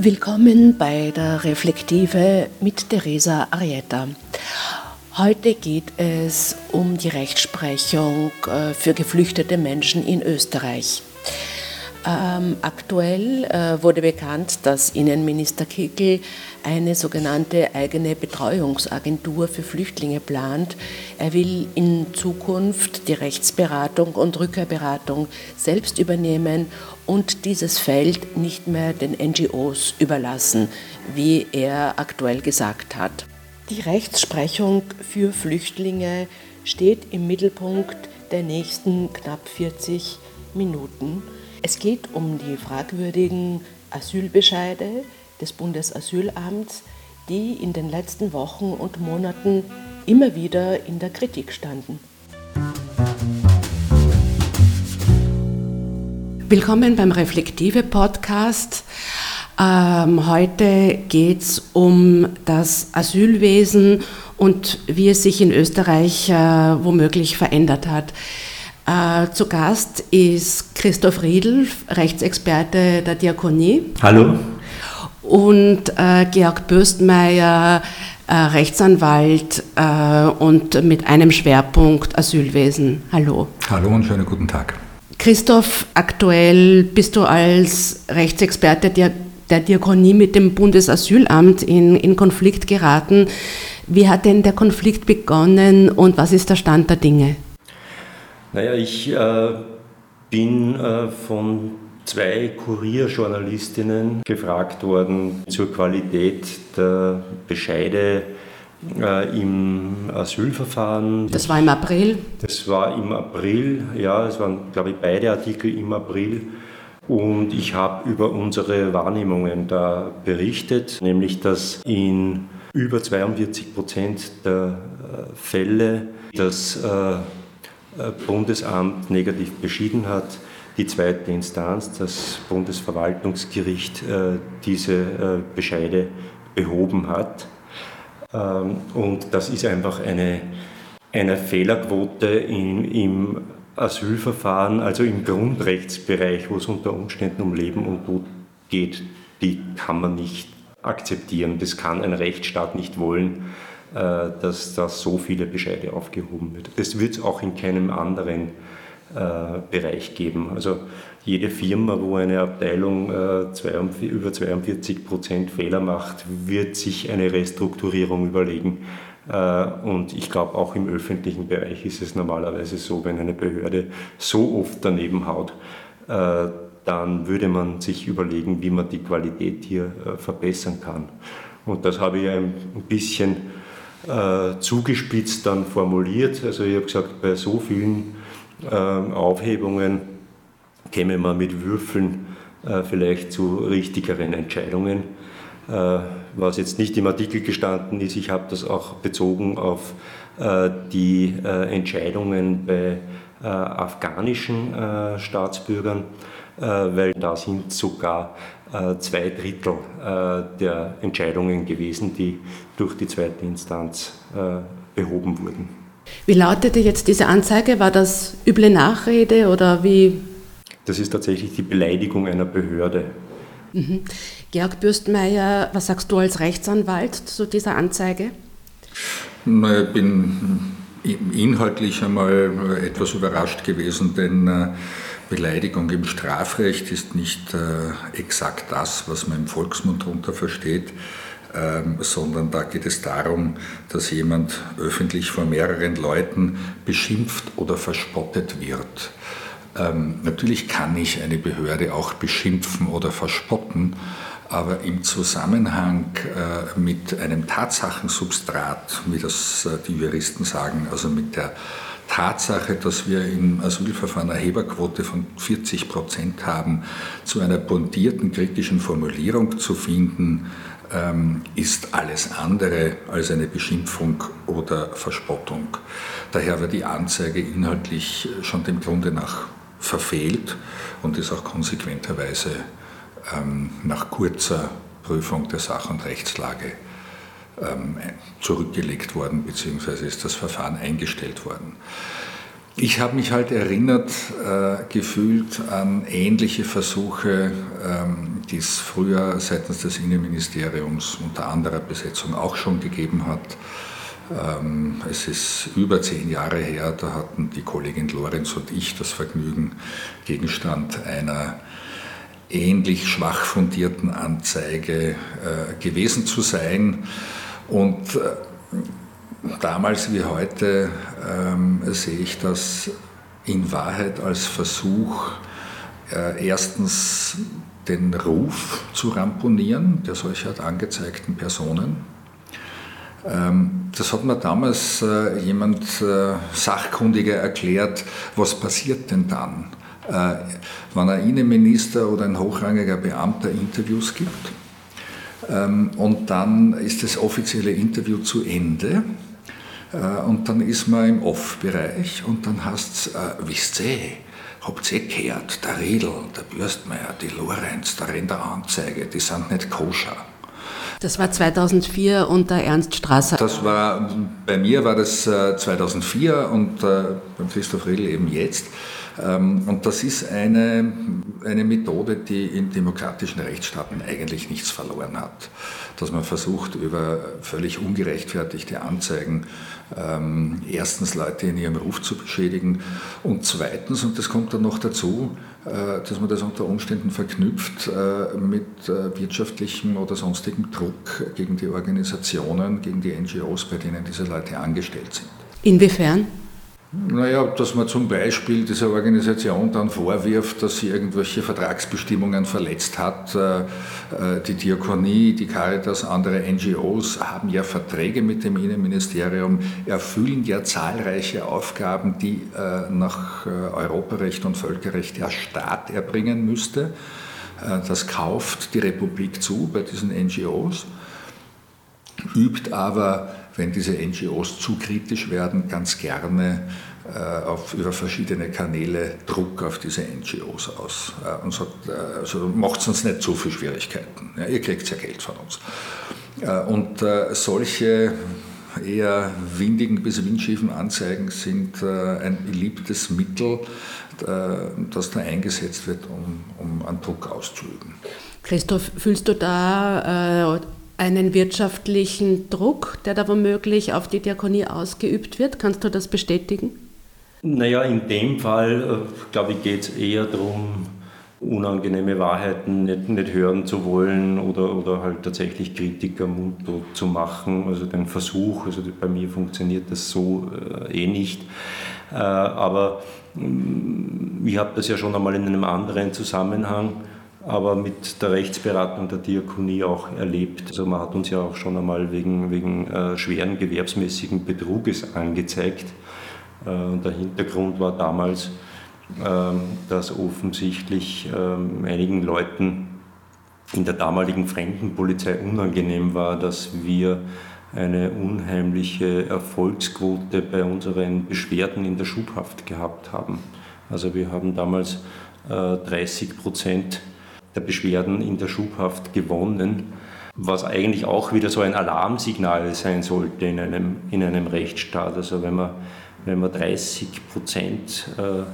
Willkommen bei der Reflektive mit Teresa Arietta. Heute geht es um die Rechtsprechung äh, für geflüchtete Menschen in Österreich. Ähm, aktuell äh, wurde bekannt, dass Innenminister Kickel eine sogenannte eigene Betreuungsagentur für Flüchtlinge plant. Er will in Zukunft die Rechtsberatung und Rückkehrberatung selbst übernehmen und dieses Feld nicht mehr den NGOs überlassen, wie er aktuell gesagt hat. Die Rechtsprechung für Flüchtlinge steht im Mittelpunkt der nächsten knapp 40 Minuten. Es geht um die fragwürdigen Asylbescheide des Bundesasylamts, die in den letzten Wochen und Monaten immer wieder in der Kritik standen. Willkommen beim Reflektive Podcast. Ähm, heute geht es um das Asylwesen und wie es sich in Österreich äh, womöglich verändert hat. Äh, zu Gast ist Christoph Riedl, Rechtsexperte der Diakonie. Hallo. Und äh, Georg Bürstmeier, äh, Rechtsanwalt äh, und mit einem Schwerpunkt Asylwesen. Hallo. Hallo und schönen guten Tag. Christoph, aktuell bist du als Rechtsexperte der, der Diakonie mit dem Bundesasylamt in, in Konflikt geraten. Wie hat denn der Konflikt begonnen und was ist der Stand der Dinge? Naja, ich äh, bin äh, von zwei Kurierjournalistinnen gefragt worden zur Qualität der Bescheide äh, im Asylverfahren. Das war im April? Das war im April, ja, es waren, glaube ich, beide Artikel im April. Und ich habe über unsere Wahrnehmungen da berichtet, nämlich dass in über 42 Prozent der äh, Fälle das äh, äh, Bundesamt negativ beschieden hat, die zweite Instanz, das Bundesverwaltungsgericht, äh, diese äh, Bescheide behoben hat. Ähm, und das ist einfach eine, eine Fehlerquote in, im Asylverfahren, also im Grundrechtsbereich, wo es unter Umständen um Leben und Tod geht, die kann man nicht akzeptieren. Das kann ein Rechtsstaat nicht wollen. Äh, dass da so viele Bescheide aufgehoben wird. Das wird es auch in keinem anderen äh, Bereich geben. Also jede Firma, wo eine Abteilung äh, über 42 Prozent Fehler macht, wird sich eine Restrukturierung überlegen. Und ich glaube, auch im öffentlichen Bereich ist es normalerweise so, wenn eine Behörde so oft daneben haut, dann würde man sich überlegen, wie man die Qualität hier verbessern kann. Und das habe ich ein bisschen äh, zugespitzt dann formuliert. Also ich habe gesagt, bei so vielen äh, Aufhebungen käme man mit Würfeln äh, vielleicht zu richtigeren Entscheidungen. Äh, was jetzt nicht im Artikel gestanden ist, ich habe das auch bezogen auf äh, die äh, Entscheidungen bei afghanischen Staatsbürgern, weil da sind sogar äh, zwei Drittel äh, der Entscheidungen gewesen, die durch die zweite Instanz äh, behoben wurden. Wie lautete jetzt diese Anzeige? War das üble Nachrede oder wie? Das ist tatsächlich die Beleidigung einer Behörde. Mhm. Georg Bürstmeier, was sagst du als Rechtsanwalt zu dieser Anzeige? Ich bin inhaltlich einmal etwas überrascht gewesen, denn Beleidigung im Strafrecht ist nicht äh, exakt das, was man im Volksmund darunter versteht, ähm, sondern da geht es darum, dass jemand öffentlich vor mehreren Leuten beschimpft oder verspottet wird. Ähm, natürlich kann ich eine Behörde auch beschimpfen oder verspotten, aber im Zusammenhang äh, mit einem Tatsachensubstrat, wie das äh, die Juristen sagen, also mit der Tatsache, dass wir im Asylverfahren eine Heberquote von 40 Prozent haben, zu einer pointierten kritischen Formulierung zu finden, ähm, ist alles andere als eine Beschimpfung oder Verspottung. Daher wird die Anzeige inhaltlich schon dem Grunde nach verfehlt und ist auch konsequenterweise ähm, nach kurzer Prüfung der Sach- und Rechtslage zurückgelegt worden, beziehungsweise ist das Verfahren eingestellt worden. Ich habe mich halt erinnert äh, gefühlt an ähnliche Versuche, ähm, die es früher seitens des Innenministeriums unter anderer Besetzung auch schon gegeben hat. Ähm, es ist über zehn Jahre her, da hatten die Kollegin Lorenz und ich das Vergnügen, Gegenstand einer ähnlich schwach fundierten Anzeige äh, gewesen zu sein. Und äh, damals wie heute ähm, sehe ich das in Wahrheit als Versuch, äh, erstens den Ruf zu ramponieren der solcher angezeigten Personen. Ähm, das hat mir damals äh, jemand äh, Sachkundiger erklärt, was passiert denn dann, wenn ein Innenminister oder ein hochrangiger Beamter Interviews gibt und dann ist das offizielle Interview zu Ende äh, und dann ist man im Off-Bereich und dann heißt es, äh, wisst ihr, habt ihr gehört, der Riedel, der Bürstmeier, die Lorenz, der Renderanzeige, die sind nicht koscher. Das war 2004 unter Ernst Strasser. Das war, bei mir war das 2004 äh, und beim Christoph Riedel eben jetzt. Ähm, und das ist eine, eine Methode, die in demokratischen Rechtsstaaten eigentlich nichts verloren hat. Dass man versucht, über völlig ungerechtfertigte Anzeigen ähm, erstens Leute in ihrem Ruf zu beschädigen und zweitens, und das kommt dann noch dazu, äh, dass man das unter Umständen verknüpft äh, mit äh, wirtschaftlichem oder sonstigem Druck gegen die Organisationen, gegen die NGOs, bei denen diese Leute angestellt sind. Inwiefern? Naja, dass man zum Beispiel dieser Organisation dann vorwirft, dass sie irgendwelche Vertragsbestimmungen verletzt hat. Äh, äh, die Diakonie, die Caritas, andere NGOs haben ja Verträge mit dem Innenministerium, erfüllen ja zahlreiche Aufgaben, die äh, nach Europarecht und Völkerrecht der Staat erbringen müsste. Das kauft die Republik zu bei diesen NGOs, übt aber wenn diese NGOs zu kritisch werden, ganz gerne äh, auf, über verschiedene Kanäle Druck auf diese NGOs aus. Äh, und sagt, äh, also macht uns nicht zu viel Schwierigkeiten. Ja, ihr kriegt ja Geld von uns. Äh, und äh, solche eher windigen bis windschiefen Anzeigen sind äh, ein beliebtes Mittel, das da eingesetzt wird, um, um einen Druck auszuüben. Christoph, fühlst du da einen wirtschaftlichen Druck, der da womöglich auf die Diakonie ausgeübt wird. Kannst du das bestätigen? Naja, in dem Fall, äh, glaube ich, geht es eher darum, unangenehme Wahrheiten nicht, nicht hören zu wollen oder, oder halt tatsächlich Kritiker mundtot zu machen. Also den Versuch, also bei mir funktioniert das so äh, eh nicht. Äh, aber mm, ich habe das ja schon einmal in einem anderen Zusammenhang aber mit der Rechtsberatung der Diakonie auch erlebt. Also man hat uns ja auch schon einmal wegen, wegen äh, schweren gewerbsmäßigen Betruges angezeigt. Äh, und der Hintergrund war damals, äh, dass offensichtlich ähm, einigen Leuten in der damaligen Fremdenpolizei unangenehm war, dass wir eine unheimliche Erfolgsquote bei unseren Beschwerden in der Schubhaft gehabt haben. Also wir haben damals 30 äh, Prozent der Beschwerden in der Schubhaft gewonnen, was eigentlich auch wieder so ein Alarmsignal sein sollte in einem, in einem Rechtsstaat. Also wenn man, wenn man 30 Prozent äh,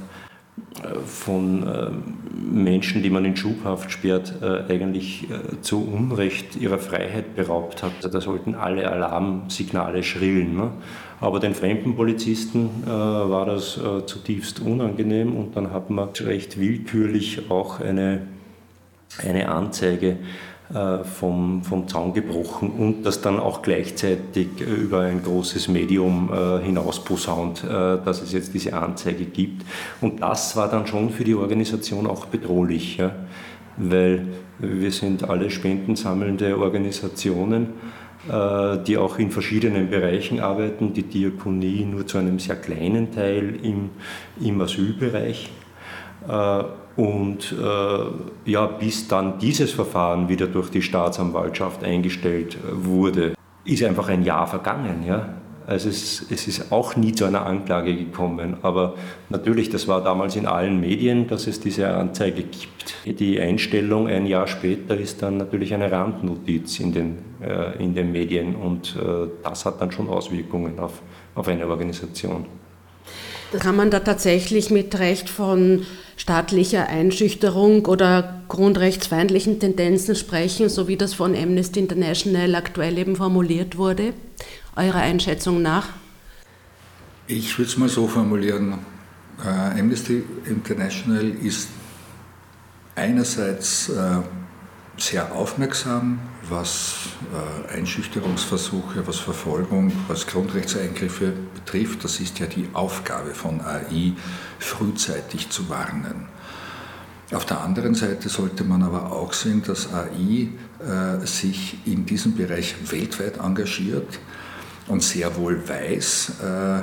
von äh, Menschen, die man in Schubhaft sperrt, äh, eigentlich zu Unrecht ihrer Freiheit beraubt hat. Also da sollten alle Alarmsignale schrillen. Ne? Aber den fremden Polizisten war das zutiefst unangenehm und dann hat man recht willkürlich auch eine eine Anzeige äh, vom, vom Zaun gebrochen und das dann auch gleichzeitig äh, über ein großes Medium äh, hinaus posaunt, dass es jetzt diese Anzeige gibt. Und das war dann schon für die Organisation auch bedrohlich, ja? weil wir sind alle spendensammelnde Organisationen, die auch in verschiedenen Bereichen arbeiten, die Diakonie nur zu einem sehr kleinen Teil im, im Asylbereich. Und äh, ja, bis dann dieses Verfahren wieder durch die Staatsanwaltschaft eingestellt wurde, ist einfach ein Jahr vergangen. Ja? Also es, es, ist auch nie zu einer Anklage gekommen. Aber natürlich, das war damals in allen Medien, dass es diese Anzeige gibt. Die Einstellung ein Jahr später ist dann natürlich eine Randnotiz in den, äh, in den Medien und äh, das hat dann schon Auswirkungen auf, auf eine Organisation. Kann man da tatsächlich mit Recht von staatlicher Einschüchterung oder grundrechtsfeindlichen Tendenzen sprechen, so wie das von Amnesty International aktuell eben formuliert wurde, eurer Einschätzung nach? Ich würde es mal so formulieren. Äh, Amnesty International ist einerseits äh, sehr aufmerksam, was äh, Einschüchterungsversuche, was Verfolgung, was Grundrechtseingriffe betrifft. Das ist ja die Aufgabe von AI, frühzeitig zu warnen. Auf der anderen Seite sollte man aber auch sehen, dass AI äh, sich in diesem Bereich weltweit engagiert und sehr wohl weiß, äh,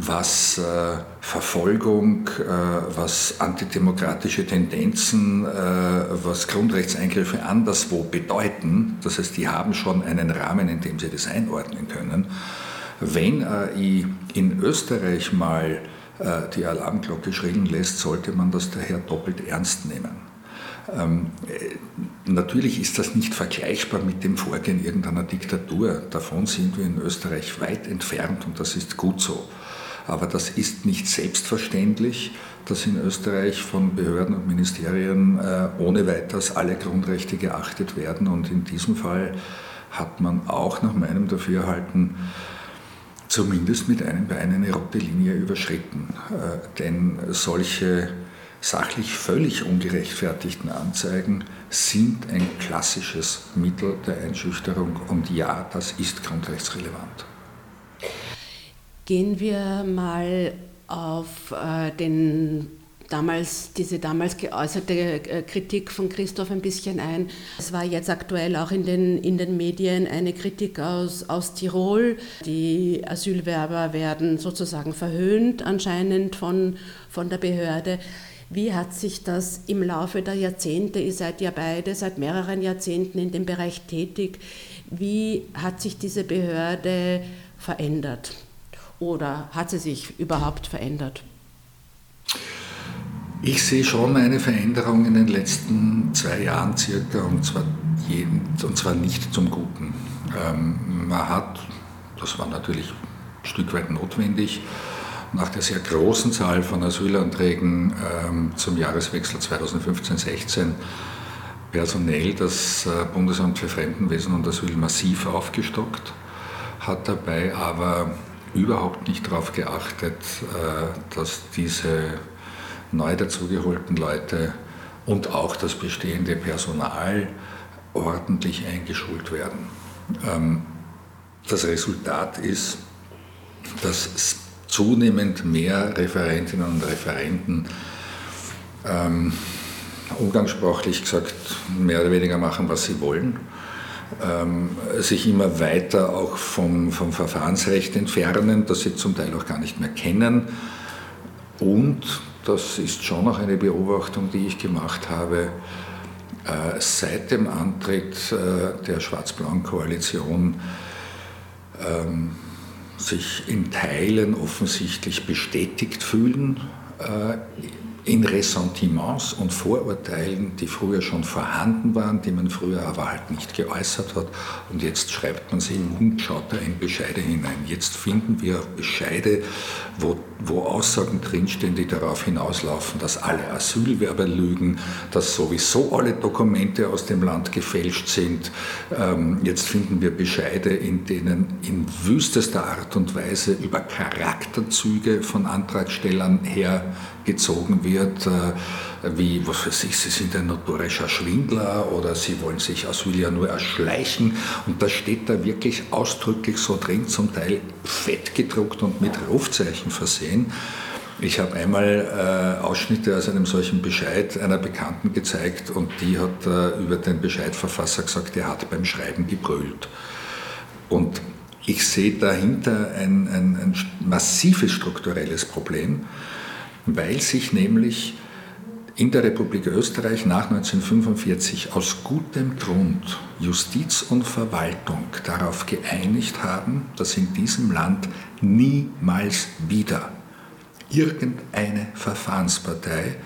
was äh, Verfolgung, äh, was antidemokratische Tendenzen, äh, was Grundrechtseingriffe anderswo bedeuten. Das heißt, die haben schon einen Rahmen, in dem sie das einordnen können. Wenn AI in Österreich mal äh, die Alarmglocke schrillen lässt, sollte man das daher doppelt ernst nehmen. Ähm, äh, natürlich ist das nicht vergleichbar mit dem Vorgehen irgendeiner Diktatur. Davon sind wir in Österreich weit entfernt und das ist gut so. Aber das ist nicht selbstverständlich, dass in Österreich von Behörden und Ministerien äh, ohne weiteres alle Grundrechte geachtet werden. Und in diesem Fall hat man auch nach meinem Dafürhalten zumindest mit einem Bein eine rote Linie überschritten. Äh, denn solche sachlich völlig ungerechtfertigten Anzeigen sind ein klassisches Mittel der Einschüchterung und ja, das ist grundrechtsrelevant. Gehen wir mal auf äh, den damals, diese damals geäußerte äh, Kritik von Christoph ein bisschen ein. Es war jetzt aktuell auch in den, in den Medien eine Kritik aus, aus Tirol. Die Asylwerber werden sozusagen verhöhnt anscheinend von, von der Behörde. Wie hat sich das im Laufe der Jahrzehnte, ihr seid ja beide seit mehreren Jahrzehnten in dem Bereich tätig, wie hat sich diese Behörde verändert? Oder hat sie sich überhaupt verändert? Ich sehe schon eine Veränderung in den letzten zwei Jahren circa und zwar, jeden, und zwar nicht zum Guten. Ähm, man hat, das war natürlich ein Stück weit notwendig, nach der sehr großen Zahl von Asylanträgen ähm, zum Jahreswechsel 2015-16 personell das äh, Bundesamt für Fremdenwesen und Asyl massiv aufgestockt, hat dabei aber überhaupt nicht darauf geachtet, äh, dass diese neu dazugeholten Leute und auch das bestehende Personal ordentlich eingeschult werden. Ähm, das Resultat ist, dass zunehmend mehr Referentinnen und Referenten ähm, umgangssprachlich gesagt mehr oder weniger machen, was sie wollen sich immer weiter auch vom, vom Verfahrensrecht entfernen, das sie zum Teil auch gar nicht mehr kennen. Und, das ist schon auch eine Beobachtung, die ich gemacht habe, äh, seit dem Antritt äh, der schwarz-blauen Koalition ähm, sich in Teilen offensichtlich bestätigt fühlen äh, in Ressentiments und Vorurteilen, die früher schon vorhanden waren, die man früher aber halt nicht geäußert hat. Und jetzt schreibt man sich und schaut da in Bescheide hinein. Jetzt finden wir Bescheide, wo, wo Aussagen drinstehen, die darauf hinauslaufen, dass alle Asylwerber lügen, dass sowieso alle Dokumente aus dem Land gefälscht sind. Ähm, jetzt finden wir Bescheide, in denen in wüstester Art und Weise über Charakterzüge von Antragstellern hergezogen wird, äh, wie, was weiß ich, sie sind ein notorischer Schwindler oder sie wollen sich Asyl ja nur erschleichen. Und das steht da wirklich ausdrücklich so drin, zum Teil fett gedruckt und mit Rufzeichen versehen. Ich habe einmal äh, Ausschnitte aus einem solchen Bescheid einer Bekannten gezeigt und die hat äh, über den Bescheidverfasser gesagt, er hat beim Schreiben gebrüllt. Und ich sehe dahinter ein, ein, ein massives strukturelles Problem, weil sich nämlich in der Republik Österreich nach 1945 aus gutem Grund Justiz und Verwaltung darauf geeinigt haben, dass in diesem Land niemals wieder irgendeine Verfahrenspartei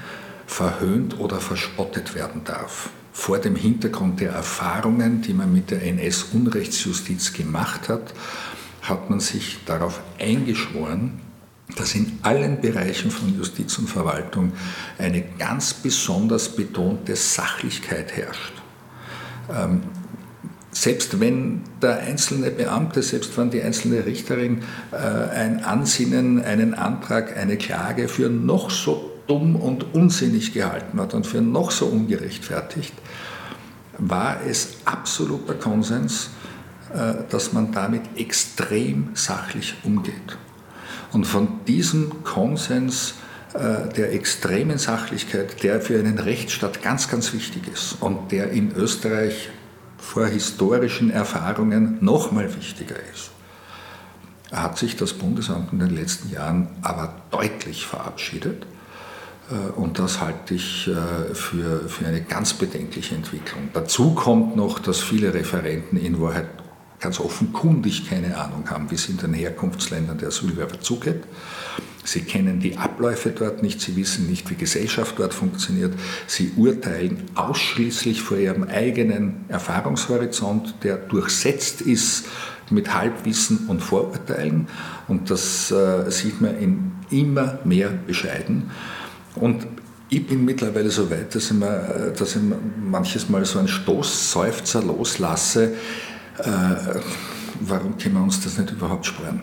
verhöhnt oder verspottet werden darf. Vor dem Hintergrund der Erfahrungen, die man mit der NS-Unrechtsjustiz gemacht hat, hat man sich darauf eingeschworen, dass in allen Bereichen von Justiz und Verwaltung eine ganz besonders betonte Sachlichkeit herrscht. Ähm, selbst wenn der einzelne Beamte, selbst wenn die einzelne Richterin äh, ein Ansinnen, einen Antrag, eine Klage für noch so dumm und unsinnig gehalten hat und für noch so ungerechtfertigt, war es absoluter Konsens, äh, dass man damit extrem sachlich umgeht. Und von diesem Konsens äh, der extremen Sachlichkeit, der für einen Rechtsstaat ganz, ganz wichtig ist und der in Österreich vor historischen Erfahrungen noch mal wichtiger ist, hat sich das Bundesamt in den letzten Jahren aber deutlich verabschiedet. Äh, und das halte ich äh, für, für eine ganz bedenkliche Entwicklung. Dazu kommt noch, dass viele Referenten in Wahrheit ganz offenkundig keine Ahnung haben, wie es in den Herkunftsländern der Asylwerber zugeht. Sie kennen die Abläufe dort nicht, sie wissen nicht, wie Gesellschaft dort funktioniert. Sie urteilen ausschließlich vor ihrem eigenen Erfahrungshorizont, der durchsetzt ist mit Halbwissen und Vorurteilen. Und das äh, sieht man in immer mehr Bescheiden. Und ich bin mittlerweile so weit, dass ich, mir, äh, dass ich manches Mal so einen Stoßseufzer loslasse. Äh, warum können wir uns das nicht überhaupt sparen?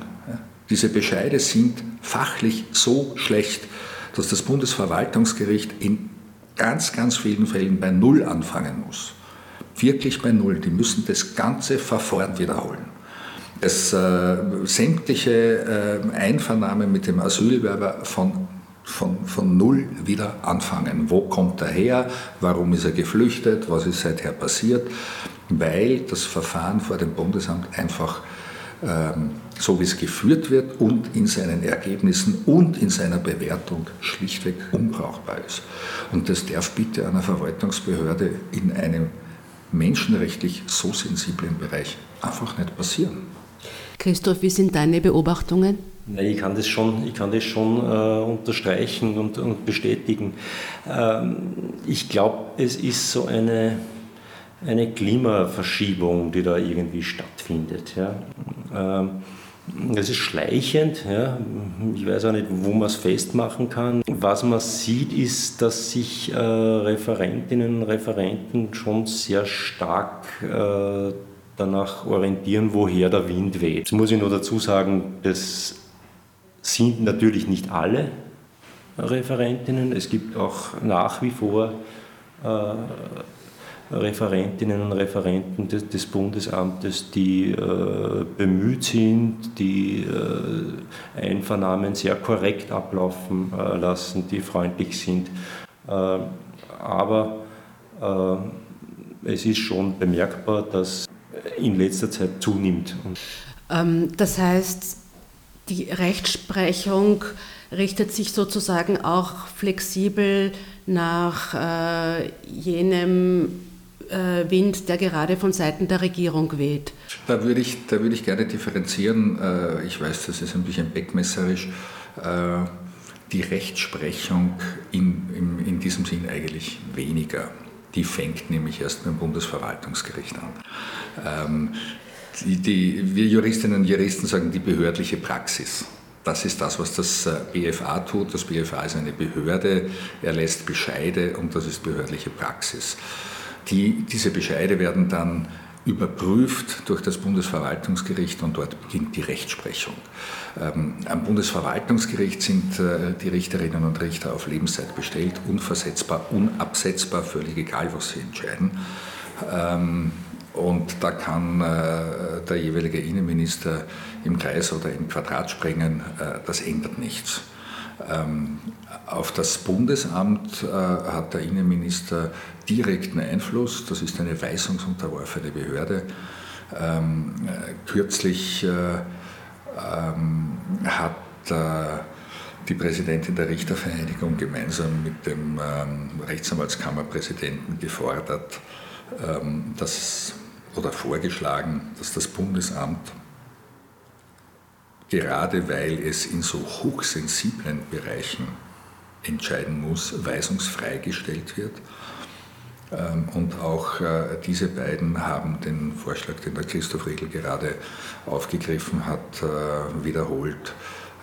Diese Bescheide sind fachlich so schlecht, dass das Bundesverwaltungsgericht in ganz, ganz vielen Fällen bei Null anfangen muss. Wirklich bei Null. Die müssen das ganze Verfahren wiederholen. Das, äh, sämtliche äh, Einvernahme mit dem Asylwerber von, von, von Null wieder anfangen. Wo kommt er her? Warum ist er geflüchtet? Was ist seither passiert? Weil das Verfahren vor dem Bundesamt einfach ähm, so wie es geführt wird und in seinen Ergebnissen und in seiner Bewertung schlichtweg unbrauchbar ist. Und das darf bitte einer Verwaltungsbehörde in einem menschenrechtlich so sensiblen Bereich einfach nicht passieren. Christoph, wie sind deine Beobachtungen? Ich kann das schon, ich kann das schon äh, unterstreichen und, und bestätigen. Ähm, ich glaube, es ist so eine eine Klimaverschiebung, die da irgendwie stattfindet. Ja. Ähm, es ist schleichend, ja. ich weiß auch nicht, wo man es festmachen kann. Was man sieht, ist, dass sich äh, Referentinnen und Referenten schon sehr stark äh, danach orientieren, woher der Wind weht. Jetzt muss ich nur dazu sagen, das sind natürlich nicht alle Referentinnen. Es gibt auch nach wie vor äh, Referentinnen und Referenten des, des Bundesamtes, die äh, bemüht sind, die äh, Einvernahmen sehr korrekt ablaufen äh, lassen, die freundlich sind. Äh, aber äh, es ist schon bemerkbar, dass in letzter Zeit zunimmt. Ähm, das heißt, die Rechtsprechung richtet sich sozusagen auch flexibel nach äh, jenem äh, Wind, der gerade von Seiten der Regierung weht? Da würde ich, da würde ich gerne differenzieren. Äh, ich weiß, das ist ein bisschen beckmesserisch. Äh, die Rechtsprechung in, in, in diesem Sinn eigentlich weniger. Die fängt nämlich erst beim Bundesverwaltungsgericht an. Ähm, die, die, wir Juristinnen und Juristen sagen die behördliche Praxis. Das ist das, was das BFA tut. Das BFA ist eine Behörde, er lässt Bescheide und das ist behördliche Praxis. Die, diese Bescheide werden dann überprüft durch das Bundesverwaltungsgericht und dort beginnt die Rechtsprechung. Ähm, am Bundesverwaltungsgericht sind äh, die Richterinnen und Richter auf Lebenszeit bestellt, unversetzbar, unabsetzbar, völlig egal, was sie entscheiden. Ähm, und da kann äh, der jeweilige Innenminister im Kreis oder im Quadrat springen, äh, das ändert nichts. Ähm, auf das Bundesamt hat der Innenminister direkten Einfluss. Das ist eine weisungsunterworfene Behörde. Ähm, kürzlich äh, ähm, hat äh, die Präsidentin der Richtervereinigung gemeinsam mit dem Rechtsanwaltskammerpräsidenten gefordert, dass, oder vorgeschlagen, dass das Bundesamt gerade weil es in so hochsensiblen Bereichen entscheiden muss, weisungsfrei gestellt wird. Ähm, und auch äh, diese beiden haben den Vorschlag, den der Christoph Riegel gerade aufgegriffen hat, äh, wiederholt,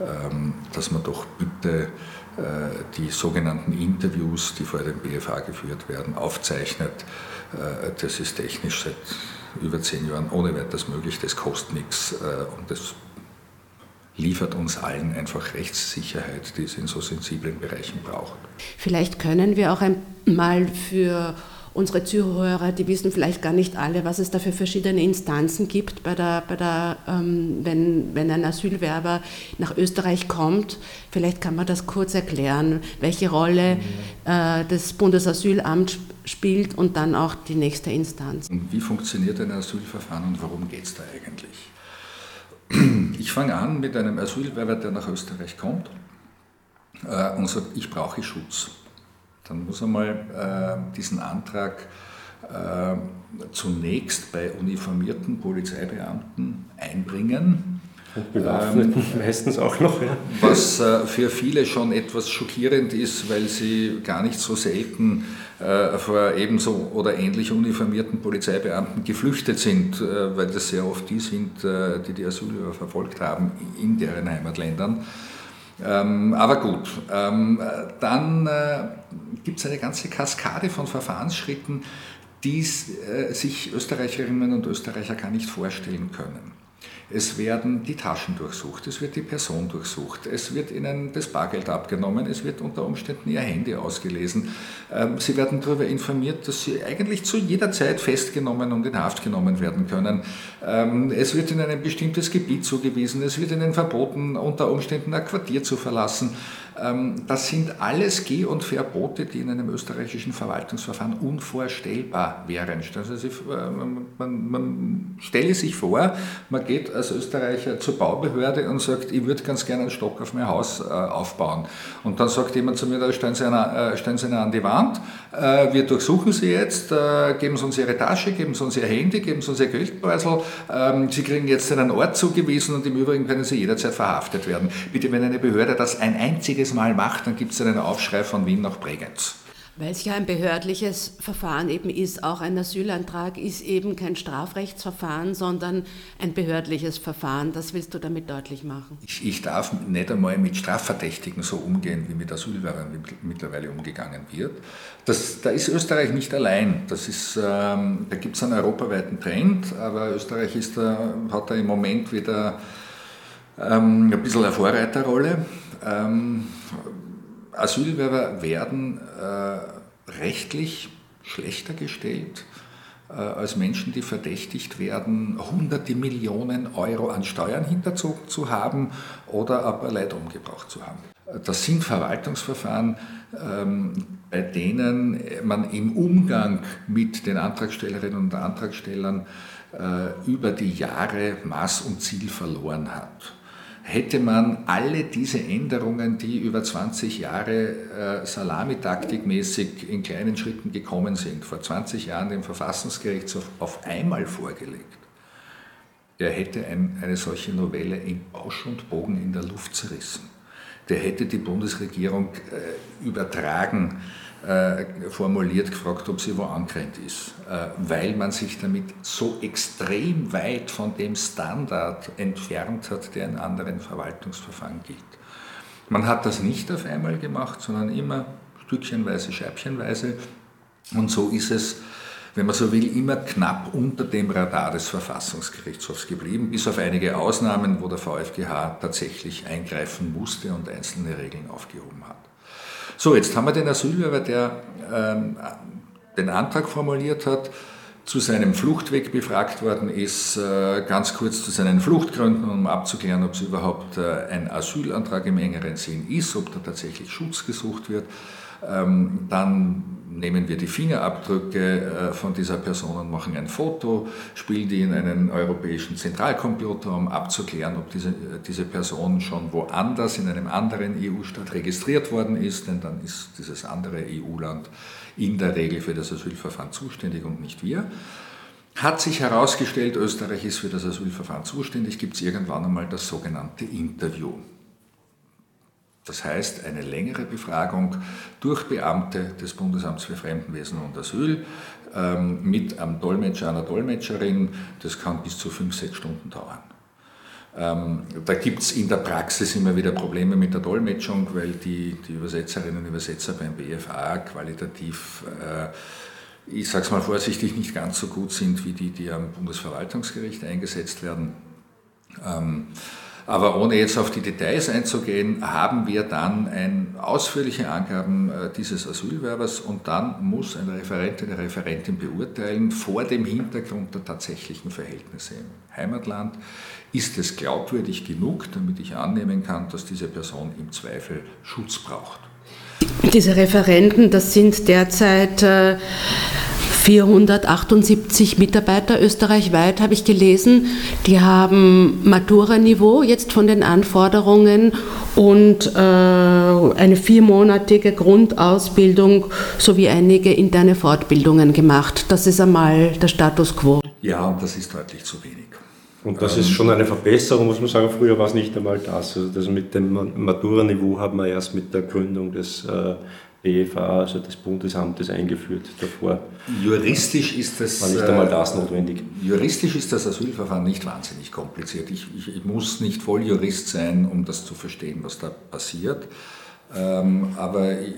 ähm, dass man doch bitte äh, die sogenannten Interviews, die vor dem BFA geführt werden, aufzeichnet. Das ist technisch seit über zehn Jahren ohne weiteres möglich, das kostet nichts und das liefert uns allen einfach Rechtssicherheit, die es in so sensiblen Bereichen braucht. Vielleicht können wir auch einmal für unsere Zuhörer, die wissen vielleicht gar nicht alle, was es da für verschiedene Instanzen gibt, bei der, bei der, ähm, wenn, wenn ein Asylwerber nach Österreich kommt. Vielleicht kann man das kurz erklären, welche Rolle äh, das Bundesasylamt spielt und dann auch die nächste Instanz. Und wie funktioniert ein Asylverfahren und worum geht es da eigentlich? Ich fange an mit einem Asylwerber, der nach Österreich kommt äh, und sagt, ich brauche Schutz. Dann muss er mal äh, diesen Antrag äh, zunächst bei uniformierten Polizeibeamten einbringen. Und bewaffneten ähm, meistens auch noch. Ja. Was äh, für viele schon etwas schockierend ist, weil sie gar nicht so selten äh, vor ebenso oder ähnlich uniformierten Polizeibeamten geflüchtet sind, äh, weil das sehr oft die sind, äh, die die Asyler verfolgt haben in deren Heimatländern. Ähm, aber gut, ähm, dann äh, gibt es eine ganze Kaskade von Verfahrensschritten, die äh, sich Österreicherinnen und Österreicher gar nicht vorstellen können. Es werden die Taschen durchsucht, es wird die Person durchsucht, es wird ihnen das Bargeld abgenommen, es wird unter Umständen ihr Handy ausgelesen. Ähm, sie werden darüber informiert, dass sie eigentlich zu jeder Zeit festgenommen und in Haft genommen werden können. Ähm, es wird ihnen ein bestimmtes Gebiet zugewiesen, es wird ihnen verboten, unter Umständen ein Quartier zu verlassen. Ähm, das sind alles Geh- und Verbote, die in einem österreichischen Verwaltungsverfahren unvorstellbar wären. Also man, man stelle sich vor, man geht als Österreicher zur Baubehörde und sagt, ich würde ganz gerne einen Stock auf mein Haus äh, aufbauen. Und dann sagt jemand zu mir, da stellen Sie eine, äh, stellen Sie eine an die Wand, äh, wir durchsuchen Sie jetzt, geben Sie uns Ihre Tasche, geben Sie uns Ihr Handy, geben Sie uns Ihr Geldbeutel, ähm, Sie kriegen jetzt einen Ort zugewiesen und im Übrigen können Sie jederzeit verhaftet werden. Bitte, wenn eine Behörde das ein einziges jedes Mal macht, dann gibt es einen Aufschrei von Wien nach Bregenz. Weil es ja ein behördliches Verfahren eben ist, auch ein Asylantrag ist eben kein Strafrechtsverfahren, sondern ein behördliches Verfahren. Das willst du damit deutlich machen? Ich, ich darf nicht einmal mit Strafverdächtigen so umgehen, wie mit Asylwerbern mittlerweile umgegangen wird. Das, da ist Österreich nicht allein. Das ist, ähm, da gibt es einen europaweiten Trend, aber Österreich ist da, hat da im Moment wieder ähm, ein bisschen eine Vorreiterrolle. Ähm, Asylwerber werden äh, rechtlich schlechter gestellt äh, als Menschen, die verdächtigt werden, hunderte Millionen Euro an Steuern hinterzogen zu haben oder aber Leid umgebracht zu haben. Das sind Verwaltungsverfahren, ähm, bei denen man im Umgang mit den Antragstellerinnen und Antragstellern äh, über die Jahre Maß und Ziel verloren hat hätte man alle diese Änderungen, die über 20 Jahre äh, salamitaktikmäßig in kleinen Schritten gekommen sind, vor 20 Jahren dem Verfassungsgerichtshof auf einmal vorgelegt, der hätte ein, eine solche Novelle in Bausch und Bogen in der Luft zerrissen. Der hätte die Bundesregierung äh, übertragen formuliert gefragt, ob sie wo angerannt ist, äh, weil man sich damit so extrem weit von dem Standard entfernt hat, der in anderen Verwaltungsverfahren gilt. Man hat das nicht auf einmal gemacht, sondern immer stückchenweise, scheibchenweise. Und so ist es, wenn man so will, immer knapp unter dem Radar des Verfassungsgerichtshofs geblieben, bis auf einige Ausnahmen, wo der VfGH tatsächlich eingreifen musste und einzelne Regeln aufgehoben hat. So, jetzt haben wir den Asylwerber, der ähm, den Antrag formuliert hat, zu seinem Fluchtweg befragt worden ist, äh, ganz kurz zu seinen Fluchtgründen, um abzuklären, ob es überhaupt äh, ein Asylantrag im engeren Sinn ist, ob da tatsächlich Schutz gesucht wird. Ähm, dann nehmen wir die Fingerabdrücke äh, von dieser Person und machen ein Foto, spielen die in einen europäischen Zentralcomputer, um abzuklären, ob diese, diese Person schon woanders in einem anderen EU-Staat registriert worden ist, denn dann ist dieses andere EU-Land in der Regel für das Asylverfahren zuständig und nicht wir. Hat sich herausgestellt, Österreich ist für das Asylverfahren zuständig, gibt es irgendwann einmal das sogenannte Interview. Das heißt, eine längere Befragung durch Beamte des Bundesamts für Fremdenwesen und Asyl ähm, mit einem Dolmetscher, einer Dolmetscherin, das kann bis zu fünf, sechs Stunden dauern. Ähm, da gibt es in der Praxis immer wieder Probleme mit der Dolmetschung, weil die, die Übersetzerinnen und Übersetzer beim BFA qualitativ, äh, ich sage es mal vorsichtig, nicht ganz so gut sind wie die, die am Bundesverwaltungsgericht eingesetzt werden. Ähm, aber ohne jetzt auf die Details einzugehen, haben wir dann ein, ausführliche Angaben äh, dieses Asylwerbers und dann muss ein Referent, eine Referentin beurteilen, vor dem Hintergrund der tatsächlichen Verhältnisse im Heimatland, ist es glaubwürdig genug, damit ich annehmen kann, dass diese Person im Zweifel Schutz braucht. Diese Referenten, das sind derzeit äh, 478 Mitarbeiter österreichweit, habe ich gelesen. Die haben Matura-Niveau jetzt von den Anforderungen und äh, eine viermonatige Grundausbildung sowie einige interne Fortbildungen gemacht. Das ist einmal der Status quo. Ja, das ist deutlich zu wenig. Und das ist schon eine Verbesserung, muss man sagen. Früher war es nicht einmal das. Also das mit dem Matura-Niveau haben wir erst mit der Gründung des äh, BFA, also des Bundesamtes, eingeführt davor. Juristisch ist das. War nicht einmal das äh, notwendig. Juristisch ist das Asylverfahren nicht wahnsinnig kompliziert. Ich, ich, ich muss nicht Volljurist sein, um das zu verstehen, was da passiert. Ähm, aber ich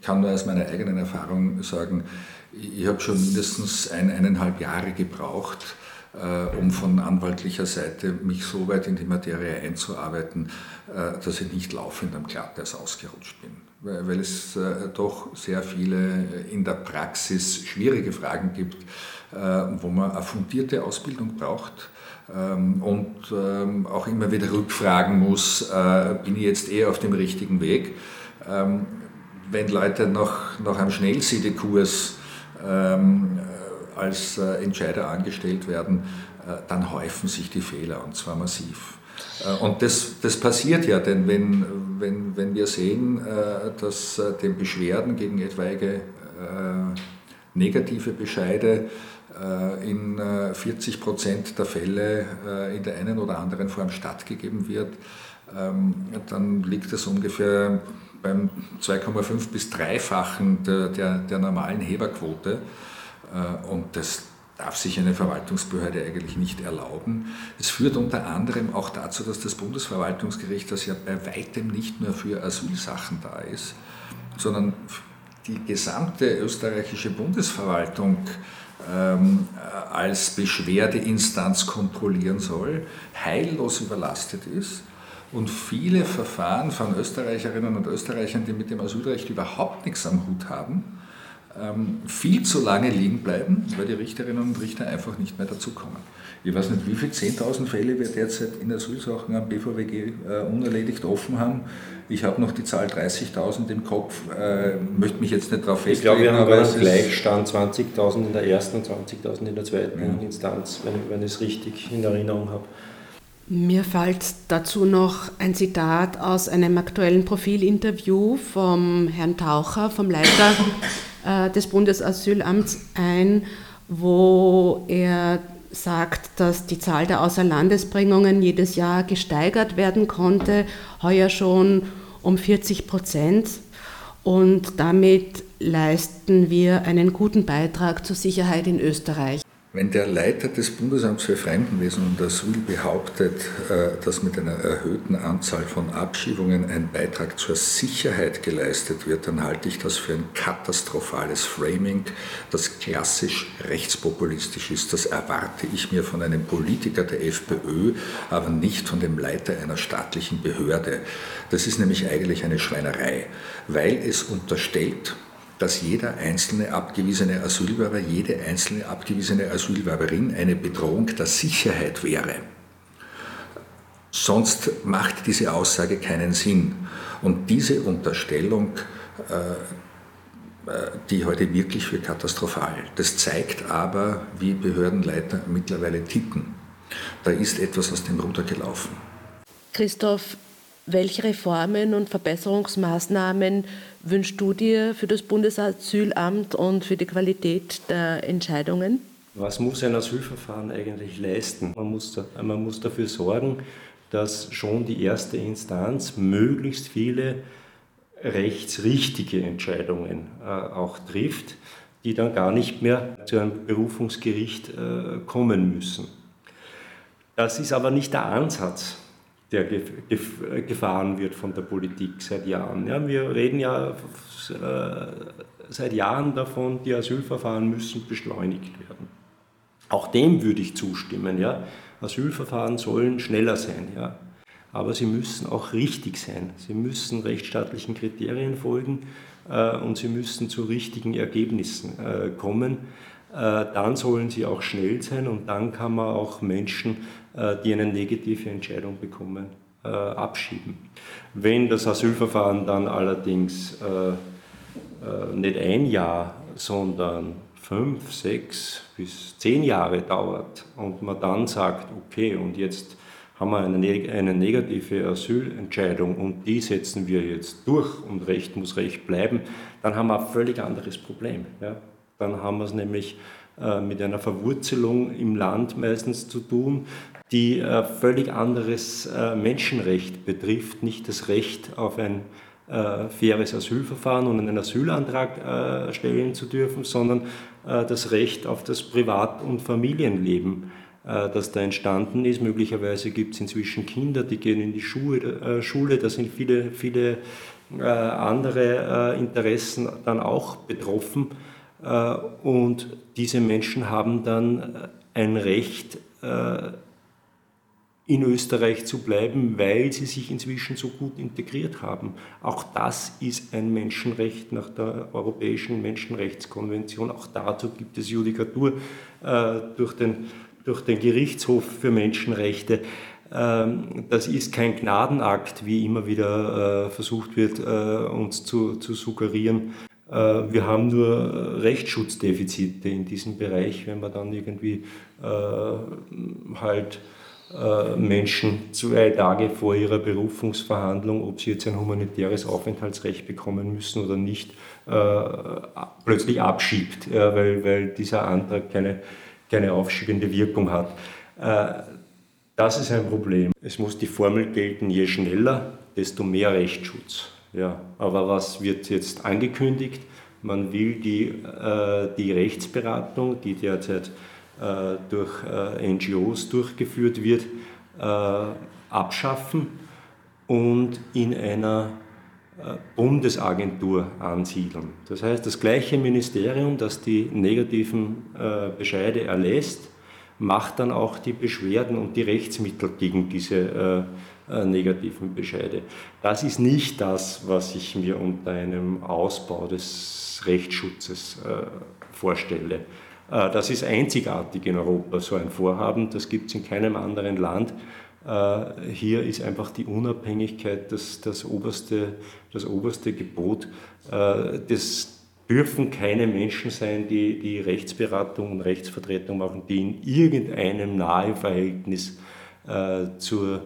kann nur aus meiner eigenen Erfahrung sagen, ich habe schon mindestens ein, eineinhalb Jahre gebraucht, äh, um von anwaltlicher Seite mich so weit in die Materie einzuarbeiten, äh, dass ich nicht laufend am Glatteis ausgerutscht bin weil es äh, doch sehr viele in der Praxis schwierige Fragen gibt, äh, wo man eine fundierte Ausbildung braucht ähm, und ähm, auch immer wieder rückfragen muss, äh, bin ich jetzt eher auf dem richtigen Weg. Ähm, wenn Leute nach, nach einem Schnellsiedekurs als Entscheider angestellt werden, dann häufen sich die Fehler und zwar massiv. Äh, und das, das passiert ja, denn wenn, wenn, wenn wir sehen, äh, dass äh, den Beschwerden gegen etwaige negative Bescheide in 40 Prozent der Fälle in der einen oder anderen Form stattgegeben wird, ähm, dann liegt es ungefähr beim 2,5 bis 3-fachen der, der, der normalen Heberquote. Und das, darf sich eine Verwaltungsbehörde eigentlich nicht erlauben. Es führt unter anderem auch dazu, dass das Bundesverwaltungsgericht, das ja bei weitem nicht nur für Asylsachen da ist, sondern die gesamte österreichische Bundesverwaltung ähm, als Beschwerdeinstanz kontrollieren soll, heillos überlastet ist und viele Verfahren von Österreicherinnen und Österreichern, die mit dem Asylrecht überhaupt nichts am Hut haben, viel zu lange liegen bleiben, weil die Richterinnen und Richter einfach nicht mehr dazukommen. Ich weiß nicht, wie viele 10.000 Fälle wir derzeit in Asylsachen am BVWG äh, unerledigt offen haben. Ich habe noch die Zahl 30.000 im Kopf, äh, möchte mich jetzt nicht darauf festlegen. Ich glaube, wir haben einen Gleichstand 20.000 in der ersten und 20.000 in der zweiten ja. Instanz, wenn, wenn ich es richtig in Erinnerung habe. Mir fällt dazu noch ein Zitat aus einem aktuellen Profilinterview vom Herrn Taucher, vom Leiter äh, des Bundesasylamts ein, wo er sagt, dass die Zahl der Außerlandesbringungen jedes Jahr gesteigert werden konnte, heuer schon um 40 Prozent. Und damit leisten wir einen guten Beitrag zur Sicherheit in Österreich. Wenn der Leiter des Bundesamts für Fremdenwesen und Asyl behauptet, äh, dass mit einer erhöhten Anzahl von Abschiebungen ein Beitrag zur Sicherheit geleistet wird, dann halte ich das für ein katastrophales Framing, das klassisch rechtspopulistisch ist. Das erwarte ich mir von einem Politiker der FPÖ, aber nicht von dem Leiter einer staatlichen Behörde. Das ist nämlich eigentlich eine Schweinerei, weil es unterstellt, dass jeder einzelne abgewiesene Asylwerber, jede einzelne abgewiesene Asylwerberin eine Bedrohung der Sicherheit wäre. Sonst macht diese Aussage keinen Sinn. Und diese Unterstellung, äh, äh, die heute wirklich für katastrophal. Das zeigt aber, wie Behördenleiter mittlerweile ticken. Da ist etwas aus dem Ruder gelaufen. Christoph, welche Reformen und Verbesserungsmaßnahmen wünschst du dir für das Bundesasylamt und für die Qualität der Entscheidungen? Was muss ein Asylverfahren eigentlich leisten? Man muss, man muss dafür sorgen, dass schon die erste Instanz möglichst viele rechtsrichtige Entscheidungen äh, auch trifft, die dann gar nicht mehr zu einem Berufungsgericht äh, kommen müssen. Das ist aber nicht der Ansatz, der gefahren wird von der Politik seit Jahren. Ja, wir reden ja äh, seit Jahren davon, die Asylverfahren müssen beschleunigt werden. Auch dem würde ich zustimmen. Ja. Asylverfahren sollen schneller sein. Ja. Aber sie müssen auch richtig sein. Sie müssen rechtsstaatlichen Kriterien folgen äh, und sie müssen zu richtigen Ergebnissen äh, kommen. Äh, dann sollen sie auch schnell sein und dann kann man auch Menschen, die eine negative Entscheidung bekommen, äh, abschieben. Wenn das Asylverfahren dann allerdings nicht ein Jahr, sondern fünf, sechs bis zehn Jahre dauert und man dann sagt, okay, und jetzt haben wir eine, eine negative Asylentscheidung und die setzen wir jetzt durch und Recht muss Recht bleiben, dann haben wir ein völlig anderes Problem. Ja? Dann haben wir es nämlich äh, mit einer Verwurzelung im Land meistens zu tun, die äh, völlig anderes äh, Menschenrecht betrifft, nicht das Recht auf ein faires Asylverfahren und einen Asylantrag stellen zu dürfen, sondern das Recht auf das Privat- und Familienleben, das da entstanden ist. Möglicherweise gibt es inzwischen Kinder, die gehen in die Schule, Schule da sind viele, viele andere Interessen dann auch betroffen. Äh, und diese Menschen haben dann äh, ein Recht, äh, in Österreich zu bleiben, weil sie sich inzwischen so gut integriert haben. Auch das ist ein Menschenrecht nach der Europäischen Menschenrechtskonvention. Auch dazu gibt es Judikatur durch den, durch den Gerichtshof für Menschenrechte. Ähm, das ist kein Gnadenakt, wie immer wieder versucht wird, uns zu, zu suggerieren. Äh, wir haben nur Rechtsschutzdefizite in diesem Bereich, wenn man dann irgendwie äh, halt äh, Menschen zwei Tage vor ihrer Berufungsverhandlung, ob sie jetzt ein humanitäres Aufenthaltsrecht bekommen müssen oder nicht, plötzlich abschiebt, weil, dieser Antrag keine, keine aufschiebende Wirkung hat. Das ist ein Problem. Es muss die Formel gelten, je schneller, desto mehr Rechtsschutz. Ja, aber was wird jetzt angekündigt? Man will die, äh, die Rechtsberatung, die derzeit äh, durch äh, NGOs durchgeführt wird, äh, abschaffen und in einer äh, Bundesagentur ansiedeln. Das heißt, das gleiche Ministerium, das die negativen äh, Bescheide erlässt, macht dann auch die Beschwerden und die Rechtsmittel gegen diese äh, negativen Bescheide. Das ist nicht das, was ich mir unter einem Ausbau des Rechtsschutzes äh, vorstelle. Äh, das ist einzigartig in Europa, so ein Vorhaben. Das gibt es in keinem anderen Land. Äh, hier ist einfach die Unabhängigkeit das, das, oberste, das oberste Gebot. Äh, das dürfen keine Menschen sein, die, die Rechtsberatung und Rechtsvertretung machen, die in irgendeinem nahen Verhältnis zur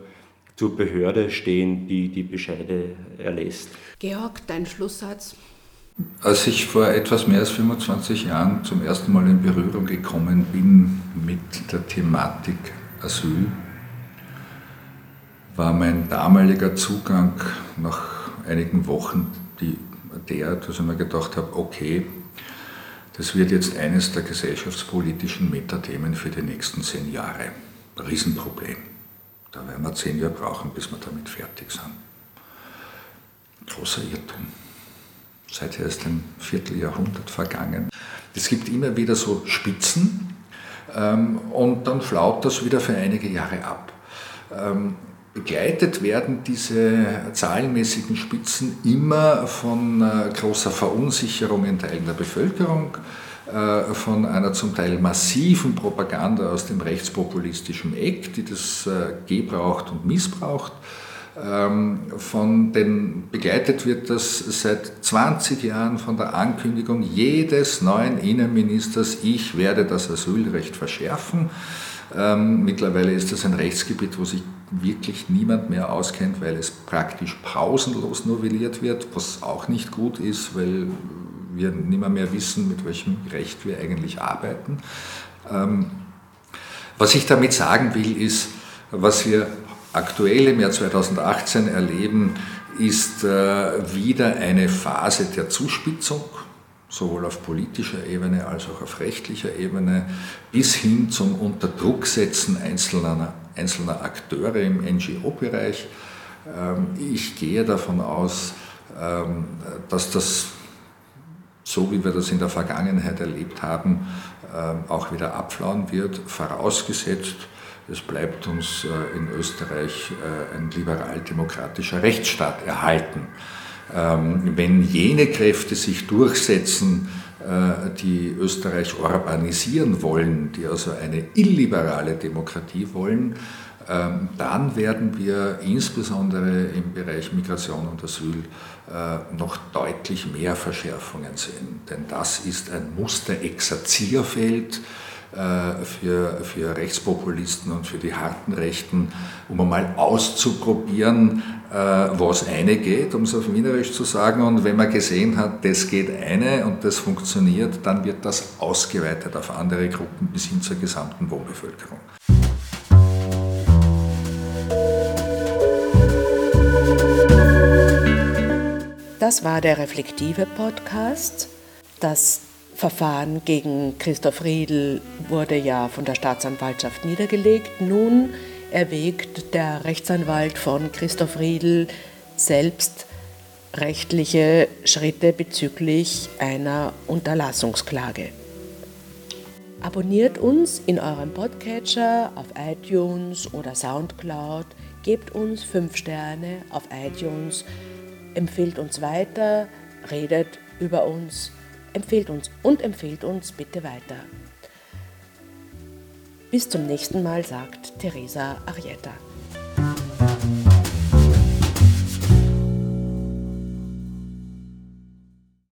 zur Behörde stehen, die die Bescheide erlässt. Georg, dein Schlusssatz? Als ich vor etwas mehr als 25 Jahren zum ersten Mal in Berührung gekommen bin mit der Thematik Asyl, war mein damaliger Zugang nach einigen Wochen die, der, dass ich mir gedacht habe, okay, das wird jetzt eines der gesellschaftspolitischen Metathemen für die nächsten zehn Jahre. Riesenproblem. Da werden wir zehn Jahre brauchen, bis wir damit fertig sind. Großer Irrtum. Seither ist ein Vierteljahrhundert vergangen. Es gibt immer wieder so Spitzen ähm, und dann flaut das wieder für einige Jahre ab. Ähm, begleitet werden diese zahlenmäßigen Spitzen immer von äh, großer Verunsicherung in Teilen der Bevölkerung, äh, von einer zum Teil massiven Propaganda aus dem rechtspopulistischen Eck, die das äh, gebraucht und missbraucht. Ähm, von den, begleitet wird das seit 20 Jahren von der Ankündigung jedes neuen Innenministers, ich werde das Asylrecht verschärfen. Ähm, mittlerweile ist das ein Rechtsgebiet, wo sich wirklich niemand mehr auskennt, weil es praktisch pausenlos novelliert wird, was auch nicht gut ist, weil wir nicht mehr wissen, mit welchem Recht wir eigentlich arbeiten. Ähm, was ich damit sagen will, ist, was wir aktuell im Jahr 2018 erleben, ist äh, wieder eine Phase der Zuspitzung, sowohl auf politischer Ebene als auch auf rechtlicher Ebene, bis hin zum Unterdrucksetzen einzelner, einzelner Akteure im NGO-Bereich. Ähm, ich gehe davon aus, ähm, dass das, so wie wir das in der Vergangenheit erlebt haben, ähm, auch wieder abflauen wird, vorausgesetzt, es bleibt uns äh, in Österreich äh, ein liberal-demokratischer Rechtsstaat erhalten. Wenn jene Kräfte sich durchsetzen, äh, die Österreich urbanisieren wollen, die also eine illiberale Demokratie wollen, ähm, dann werden wir insbesondere im Bereich Migration und Asyl noch deutlich mehr Verschärfungen sehen. Denn das ist ein Musterexerzierfeld äh, für, für Rechtspopulisten und für die harten Rechten, um einmal auszuprobieren, äh, was eine geht, um es auf Wienerisch zu sagen. Und wenn man gesehen hat, das geht eine und das funktioniert, dann wird das ausgeweitet auf andere Gruppen bis hin zur gesamten Wohnbevölkerung. Das war der Reflektive Podcast. Das Verfahren gegen Christoph Riedl wurde ja von der Staatsanwaltschaft niedergelegt. Nun erwägt der Rechtsanwalt von Christoph Riedl selbst rechtliche Schritte bezüglich einer Unterlassungsklage. Abonniert uns in eurem Podcatcher auf iTunes oder Soundcloud, gebt uns 5 Sterne auf iTunes empfiehlt uns weiter, redet über uns, empfiehlt uns und empfiehlt uns bitte weiter. Bis zum nächsten Mal, sagt Teresa Arietta.